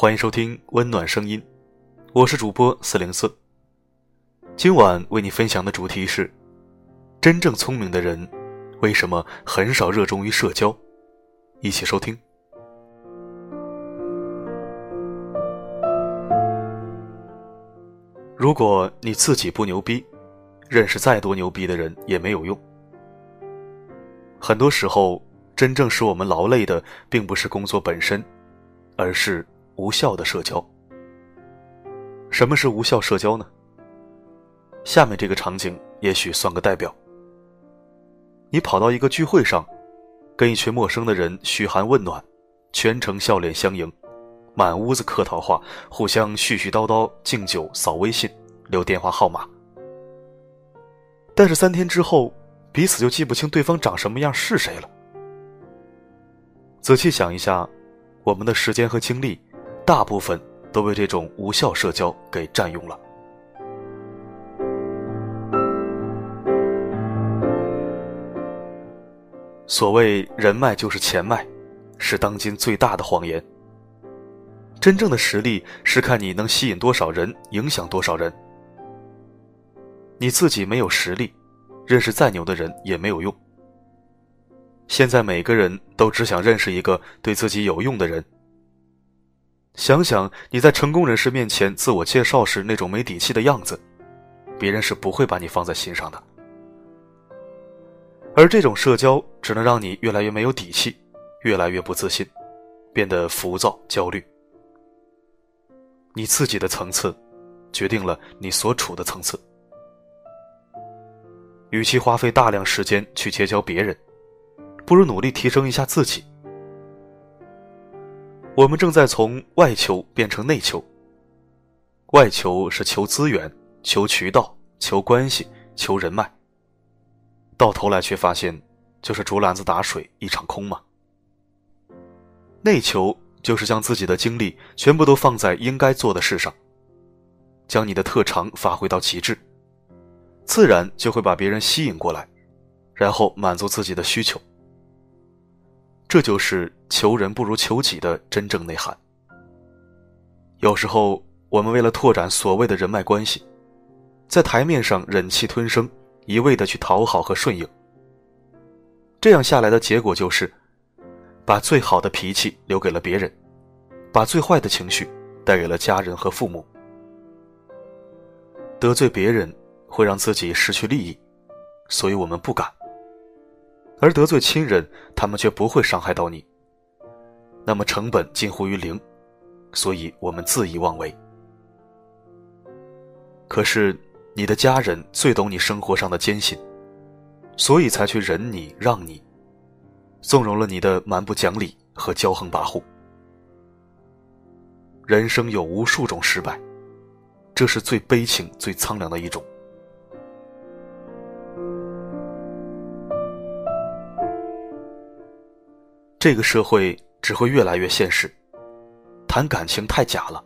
欢迎收听温暖声音，我是主播四零四。今晚为你分享的主题是：真正聪明的人为什么很少热衷于社交？一起收听。如果你自己不牛逼，认识再多牛逼的人也没有用。很多时候，真正使我们劳累的，并不是工作本身，而是无效的社交。什么是无效社交呢？下面这个场景也许算个代表。你跑到一个聚会上，跟一群陌生的人嘘寒问暖，全程笑脸相迎，满屋子客套话，互相絮絮叨叨，敬酒、扫微信、留电话号码。但是三天之后。彼此就记不清对方长什么样是谁了。仔细想一下，我们的时间和精力，大部分都被这种无效社交给占用了。所谓人脉就是钱脉，是当今最大的谎言。真正的实力是看你能吸引多少人，影响多少人。你自己没有实力。认识再牛的人也没有用。现在每个人都只想认识一个对自己有用的人。想想你在成功人士面前自我介绍时那种没底气的样子，别人是不会把你放在心上的。而这种社交只能让你越来越没有底气，越来越不自信，变得浮躁焦虑。你自己的层次，决定了你所处的层次。与其花费大量时间去结交别人，不如努力提升一下自己。我们正在从外求变成内求。外求是求资源、求渠道、求关系、求人脉，到头来却发现就是竹篮子打水一场空嘛。内求就是将自己的精力全部都放在应该做的事上，将你的特长发挥到极致。自然就会把别人吸引过来，然后满足自己的需求。这就是求人不如求己的真正内涵。有时候，我们为了拓展所谓的人脉关系，在台面上忍气吞声，一味的去讨好和顺应。这样下来的结果就是，把最好的脾气留给了别人，把最坏的情绪带给了家人和父母。得罪别人。会让自己失去利益，所以我们不敢；而得罪亲人，他们却不会伤害到你。那么成本近乎于零，所以我们恣意妄为。可是你的家人最懂你生活上的艰辛，所以才去忍你让你，纵容了你的蛮不讲理和骄横跋扈。人生有无数种失败，这是最悲情、最苍凉的一种。这个社会只会越来越现实，谈感情太假了，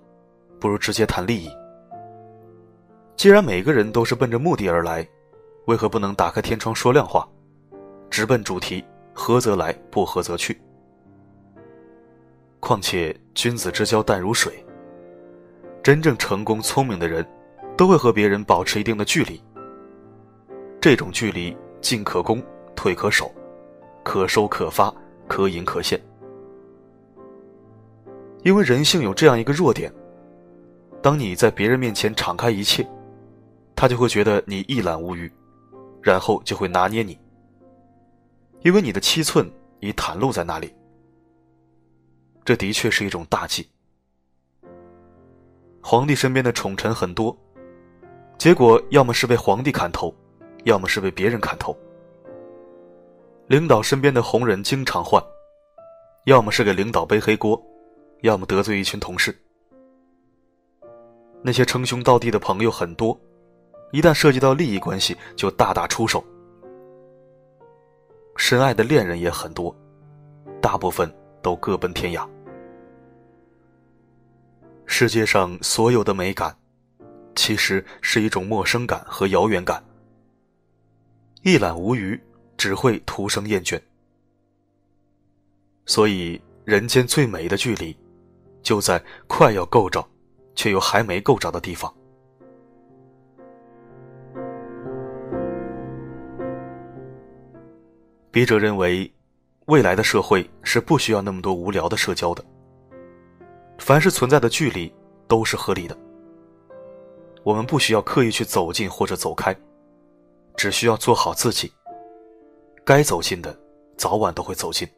不如直接谈利益。既然每个人都是奔着目的而来，为何不能打开天窗说亮话，直奔主题，合则来，不合则去？况且君子之交淡如水，真正成功聪明的人，都会和别人保持一定的距离。这种距离，进可攻，退可守，可收可发。可隐可现，因为人性有这样一个弱点：当你在别人面前敞开一切，他就会觉得你一览无余，然后就会拿捏你。因为你的七寸已袒露在那里，这的确是一种大忌。皇帝身边的宠臣很多，结果要么是被皇帝砍头，要么是被别人砍头。领导身边的红人经常换，要么是给领导背黑锅，要么得罪一群同事。那些称兄道弟的朋友很多，一旦涉及到利益关系，就大打出手。深爱的恋人也很多，大部分都各奔天涯。世界上所有的美感，其实是一种陌生感和遥远感，一览无余。只会徒生厌倦，所以人间最美的距离，就在快要够着，却又还没够着的地方。笔者认为，未来的社会是不需要那么多无聊的社交的。凡是存在的距离都是合理的，我们不需要刻意去走近或者走开，只需要做好自己。该走近的，早晚都会走近。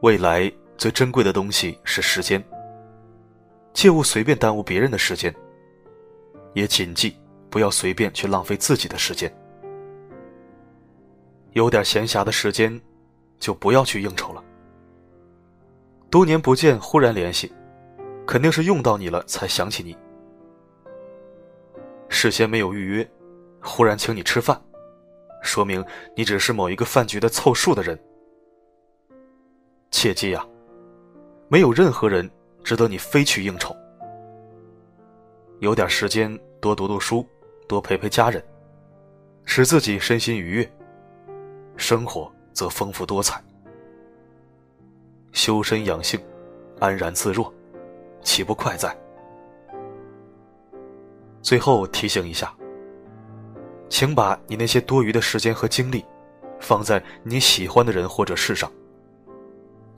未来最珍贵的东西是时间，切勿随便耽误别人的时间，也谨记不要随便去浪费自己的时间。有点闲暇的时间，就不要去应酬了。多年不见，忽然联系，肯定是用到你了才想起你。事先没有预约，忽然请你吃饭，说明你只是某一个饭局的凑数的人。切记呀，没有任何人值得你非去应酬。有点时间，多读读书，多陪陪家人，使自己身心愉悦。生活则丰富多彩，修身养性，安然自若，岂不快哉？最后提醒一下，请把你那些多余的时间和精力，放在你喜欢的人或者事上，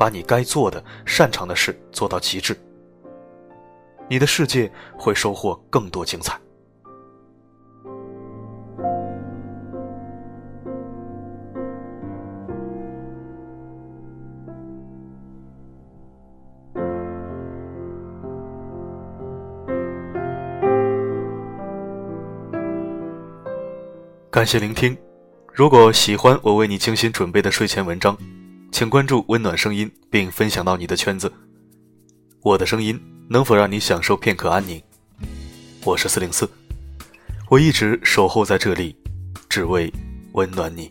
把你该做的、擅长的事做到极致，你的世界会收获更多精彩。感谢聆听。如果喜欢我为你精心准备的睡前文章，请关注温暖声音并分享到你的圈子。我的声音能否让你享受片刻安宁？我是四零四，我一直守候在这里，只为温暖你。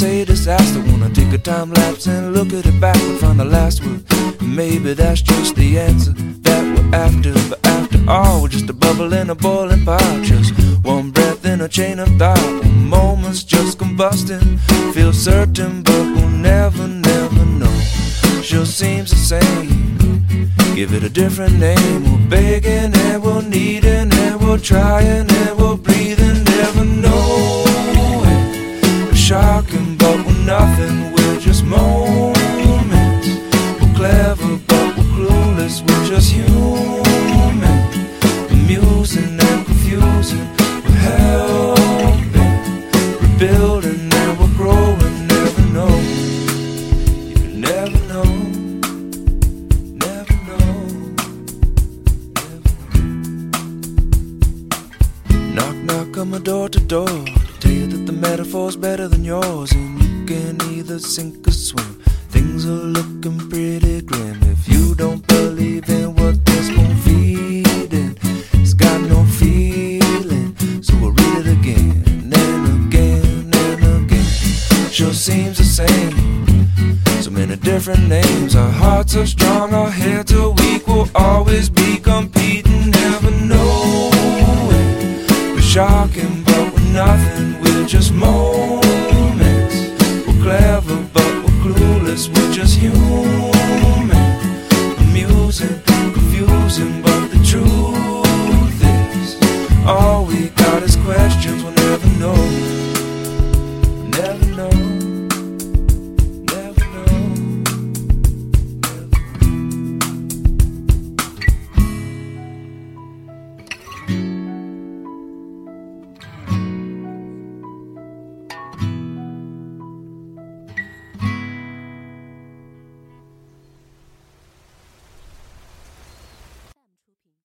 say disaster. Wanna take a time lapse and look at it back and find the last word. Maybe that's just the answer that we're after. But after all, we're just a bubble in a boiling pot. Just one breath in a chain of thought. Moment's just combusting. Feel certain, but we'll never, never know. Sure seems the same. Give it a different name. We're begging and we're needing and we're trying and we're breathing. Never know shocking, nothing. We're just moments. We're clever, but we're clueless. We're just human. Amusing and confusing. We're helping, rebuilding, and we're growing. Never know. You never know. Never know. Never know. Knock, knock on my door to door To tell you that the metaphor's better than yours, and can either sink or swim. Things are looking pretty grim if you don't believe in what this spoon feeding. It's got no feeling, so we'll read it again and again and again. Sure seems the same. So many different names. Our hearts are strong, our heads are weak. We'll always be